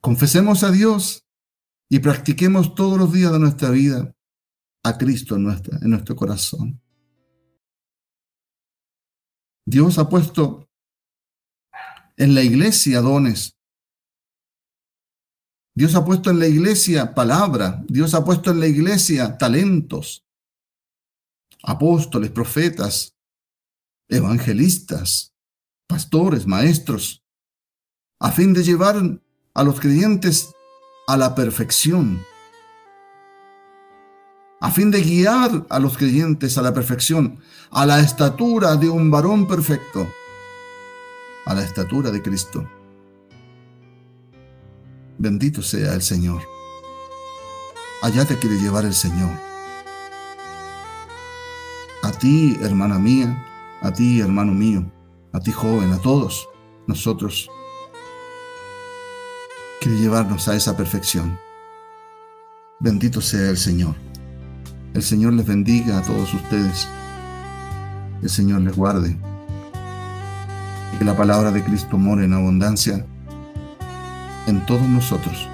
Confesemos a Dios y practiquemos todos los días de nuestra vida a Cristo en, nuestra, en nuestro corazón. Dios ha puesto en la iglesia dones. Dios ha puesto en la iglesia palabra. Dios ha puesto en la iglesia talentos. Apóstoles, profetas, evangelistas, pastores, maestros, a fin de llevar a los creyentes a la perfección, a fin de guiar a los creyentes a la perfección, a la estatura de un varón perfecto, a la estatura de Cristo. Bendito sea el Señor. Allá te quiere llevar el Señor. A ti, hermana mía, a ti, hermano mío, a ti, joven, a todos nosotros quiere llevarnos a esa perfección. Bendito sea el Señor. El Señor les bendiga a todos ustedes. El Señor les guarde. Que la palabra de Cristo more en abundancia en todos nosotros